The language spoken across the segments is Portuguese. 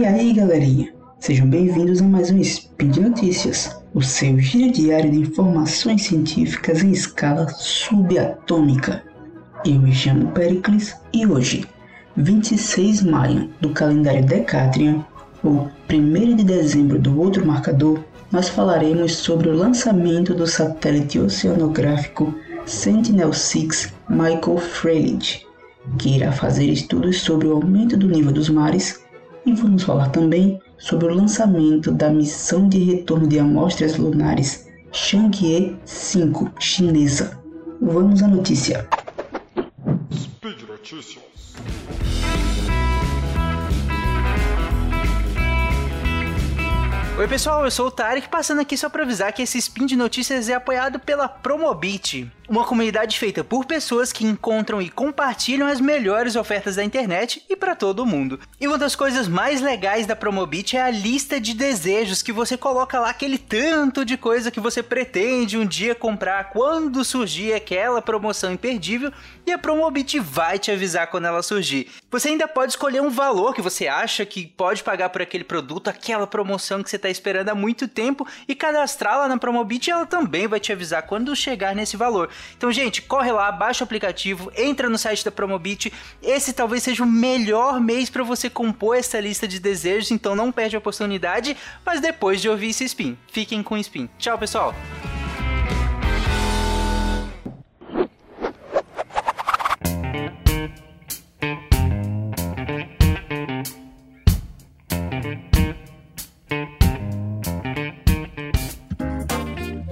E aí, galerinha? Sejam bem-vindos a mais um Speed Notícias, o seu giro diário de informações científicas em escala subatômica. Eu me chamo Pericles e hoje, 26 de maio do calendário Decatrian, ou 1 de dezembro do outro marcador, nós falaremos sobre o lançamento do satélite oceanográfico Sentinel-6 Michael Freilich, que irá fazer estudos sobre o aumento do nível dos mares, e vamos falar também sobre o lançamento da missão de retorno de amostras lunares Chang'e 5 chinesa. Vamos à notícia. Speed Notícias. Oi pessoal, eu sou o Tarek, passando aqui só para avisar que esse spin de notícias é apoiado pela Promobit, uma comunidade feita por pessoas que encontram e compartilham as melhores ofertas da internet e para todo mundo. E uma das coisas mais legais da Promobit é a lista de desejos que você coloca lá aquele tanto de coisa que você pretende um dia comprar quando surgir aquela promoção imperdível e a Promobit vai te avisar quando ela surgir. Você ainda pode escolher um valor que você acha que pode pagar por aquele produto, aquela promoção que você está esperando há muito tempo e cadastrá-la na Promobit e ela também vai te avisar quando chegar nesse valor. Então, gente, corre lá, baixa o aplicativo, entra no site da Promobit. Esse talvez seja o melhor mês para você compor essa lista de desejos, então não perde a oportunidade, mas depois de ouvir esse spin. Fiquem com o spin. Tchau, pessoal!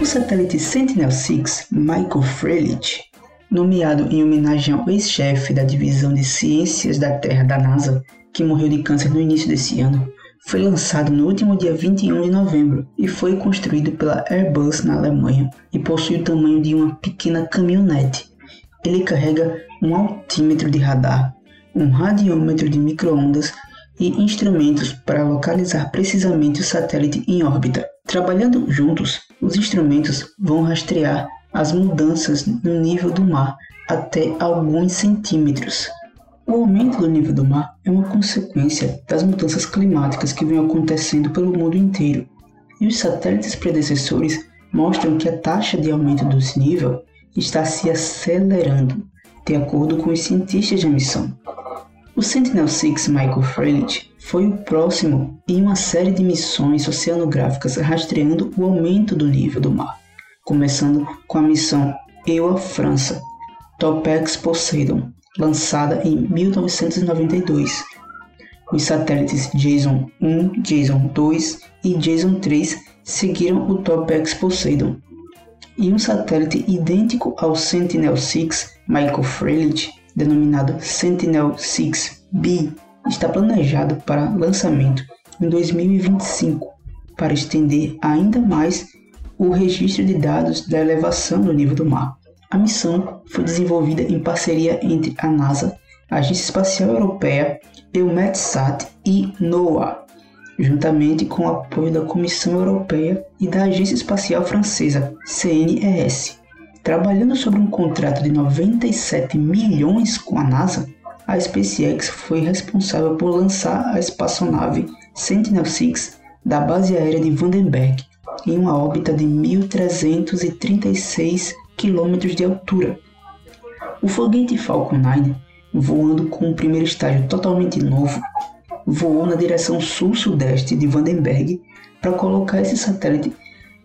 Satélite Sentinel-6 Michael Freilich, nomeado em homenagem ao ex-chefe da Divisão de Ciências da Terra da NASA, que morreu de câncer no início desse ano, foi lançado no último dia 21 de novembro e foi construído pela Airbus na Alemanha e possui o tamanho de uma pequena caminhonete. Ele carrega um altímetro de radar, um radiômetro de microondas e instrumentos para localizar precisamente o satélite em órbita. Trabalhando juntos, os instrumentos vão rastrear as mudanças no nível do mar até alguns centímetros. O aumento do nível do mar é uma consequência das mudanças climáticas que vêm acontecendo pelo mundo inteiro, e os satélites predecessores mostram que a taxa de aumento desse nível está se acelerando, de acordo com os cientistas de missão. O Sentinel-6 Michael Freilich foi o próximo em uma série de missões oceanográficas rastreando o aumento do nível do mar, começando com a missão EUA França, Topex Poseidon, lançada em 1992. Os satélites Jason 1, Jason 2 e Jason 3 seguiram o Topex Poseidon. E um satélite idêntico ao Sentinel-6 Michael Freilich denominado Sentinel-6B, está planejado para lançamento em 2025 para estender ainda mais o registro de dados da elevação do nível do mar. A missão foi desenvolvida em parceria entre a NASA, a Agência Espacial Europeia, EUMETSAT e NOAA, juntamente com o apoio da Comissão Europeia e da Agência Espacial Francesa, CNES. Trabalhando sobre um contrato de 97 milhões com a NASA, a SpaceX foi responsável por lançar a espaçonave Sentinel-6 da base aérea de Vandenberg em uma órbita de 1.336 km de altura. O foguete Falcon 9, voando com o primeiro estágio totalmente novo, voou na direção sul-sudeste de Vandenberg para colocar esse satélite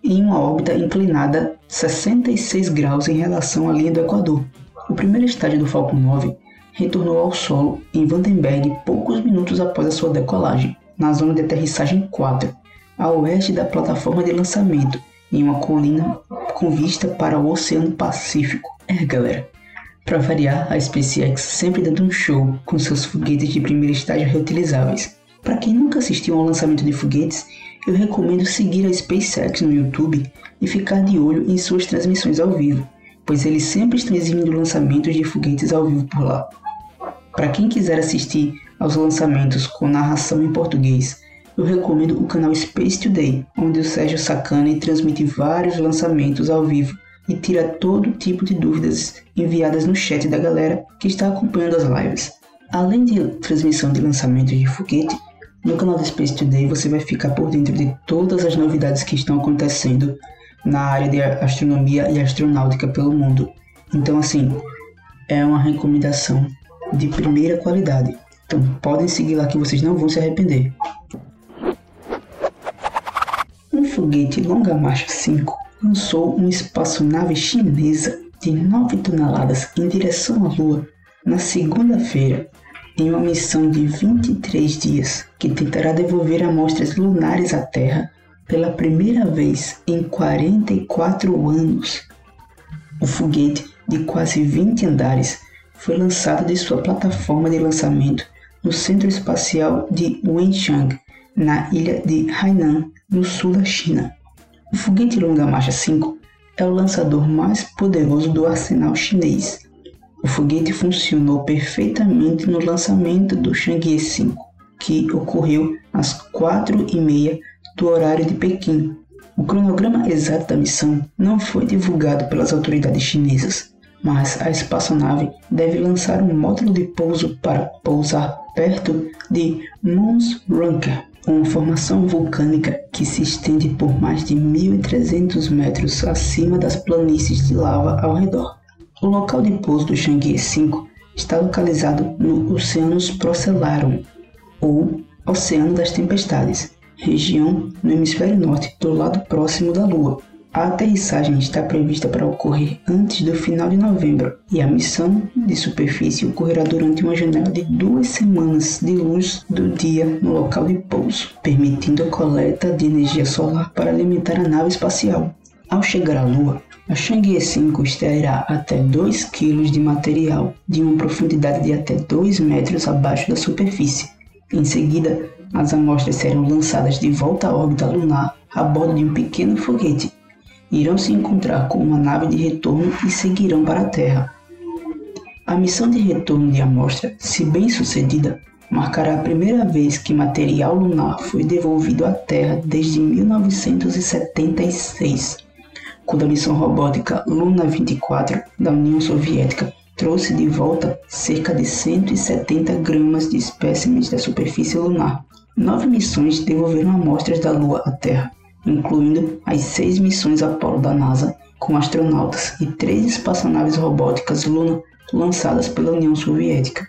em uma órbita inclinada 66 graus em relação à linha do Equador. O primeiro estágio do Falcon 9 retornou ao solo em Vandenberg poucos minutos após a sua decolagem, na zona de aterrissagem 4, a oeste da plataforma de lançamento, em uma colina com vista para o Oceano Pacífico. É, galera, para variar, a SpaceX sempre dando um show com seus foguetes de primeiro estágio reutilizáveis. Para quem nunca assistiu ao lançamento de foguetes, eu recomendo seguir a SpaceX no YouTube e ficar de olho em suas transmissões ao vivo, pois eles sempre estão exibindo lançamentos de foguetes ao vivo por lá. Para quem quiser assistir aos lançamentos com narração em português, eu recomendo o canal Space Today, onde o Sérgio Sacani transmite vários lançamentos ao vivo e tira todo tipo de dúvidas enviadas no chat da galera que está acompanhando as lives. Além de transmissão de lançamentos de foguete, No canal do Space Today você vai ficar por dentro de todas as novidades que estão acontecendo na área de astronomia e astronáutica pelo mundo. Então, assim, é uma recomendação de primeira qualidade. Então, podem seguir lá que vocês não vão se arrepender. Um foguete Longa Marcha 5 lançou uma espaçonave chinesa de 9 toneladas em direção à Lua na segunda-feira, em uma missão de 23 dias que tentará devolver amostras lunares à Terra pela primeira vez em 44 anos. O foguete, de quase 20 andares, foi lançado de sua plataforma de lançamento no Centro Espacial de Wenchang, na ilha de Hainan, no sul da China. O foguete Longa Marcha 5 é o lançador mais poderoso do arsenal chinês. O foguete funcionou perfeitamente no lançamento do Chang'e 5, que ocorreu às 4h30 do horário de Pequim. O cronograma exato da missão não foi divulgado pelas autoridades chinesas, mas a espaçonave deve lançar um módulo de pouso para pousar perto de Mons Runker, uma formação vulcânica que se estende por mais de 1.300 metros acima das planícies de lava ao redor. O local de pouso do Chang'e 5 está localizado no Oceanus Procellarum, ou Oceano das Tempestades, região no hemisfério norte, do lado próximo da Lua. A aterrissagem está prevista para ocorrer antes do final de novembro e a missão de superfície ocorrerá durante uma janela de duas semanas de luz do dia no local de pouso, permitindo a coleta de energia solar para alimentar a nave espacial. Ao chegar à Lua, a Chang'e 5 extrairá até 2 kg de material de uma profundidade de até 2 metros abaixo da superfície. Em seguida, as amostras serão lançadas de volta à órbita lunar a bordo de um pequeno foguete. Irão se encontrar com uma nave de retorno e seguirão para a Terra. A missão de retorno de amostra, se bem sucedida, marcará a primeira vez que material lunar foi devolvido à Terra desde 1976, quando a missão robótica Luna 24 da União Soviética trouxe de volta cerca de 170 gramas de espécimes da superfície lunar. Nove missões devolveram amostras da Lua à Terra, incluindo as seis missões Apollo da NASA com astronautas e três espaçonaves robóticas Luna lançadas pela União Soviética.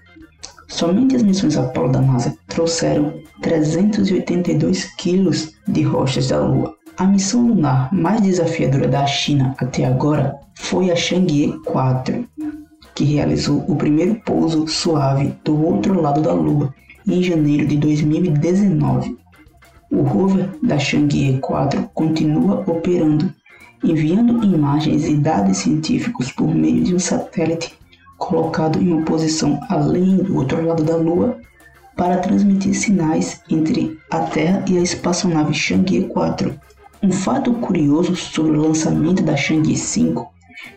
Somente as missões Apollo da NASA trouxeram 382 quilos de rochas da Lua. A missão lunar mais desafiadora da China até agora foi a Chang'e 4, que realizou o primeiro pouso suave do outro lado da Lua em janeiro de 2019. O rover da Chang'e 4 continua operando, enviando imagens e dados científicos por meio de um satélite colocado em uma posição além do outro lado da Lua para transmitir sinais entre a Terra e a espaçonave Chang'e 4. Um fato curioso sobre o lançamento da Chang'e 5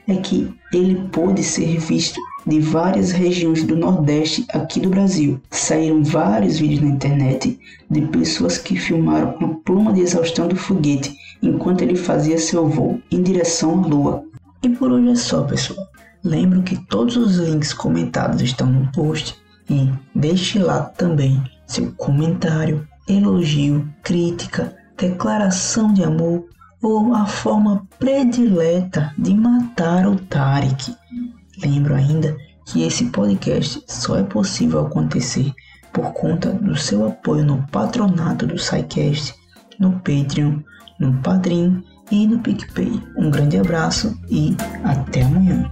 é que ele pôde ser visto de várias regiões do Nordeste aqui do Brasil. Saíram vários vídeos na internet de pessoas que filmaram a pluma de exaustão do foguete enquanto ele fazia seu voo em direção à Lua. E por hoje é só, pessoal. Lembro que todos os links comentados estão no post e deixe lá também seu comentário, elogio, crítica, declaração de amor ou a forma predileta de matar o Tarek. Lembro ainda que esse podcast só é possível acontecer por conta do seu apoio no patronato do SciCast, no Patreon, no Padrim e no PicPay. Um grande abraço e até amanhã.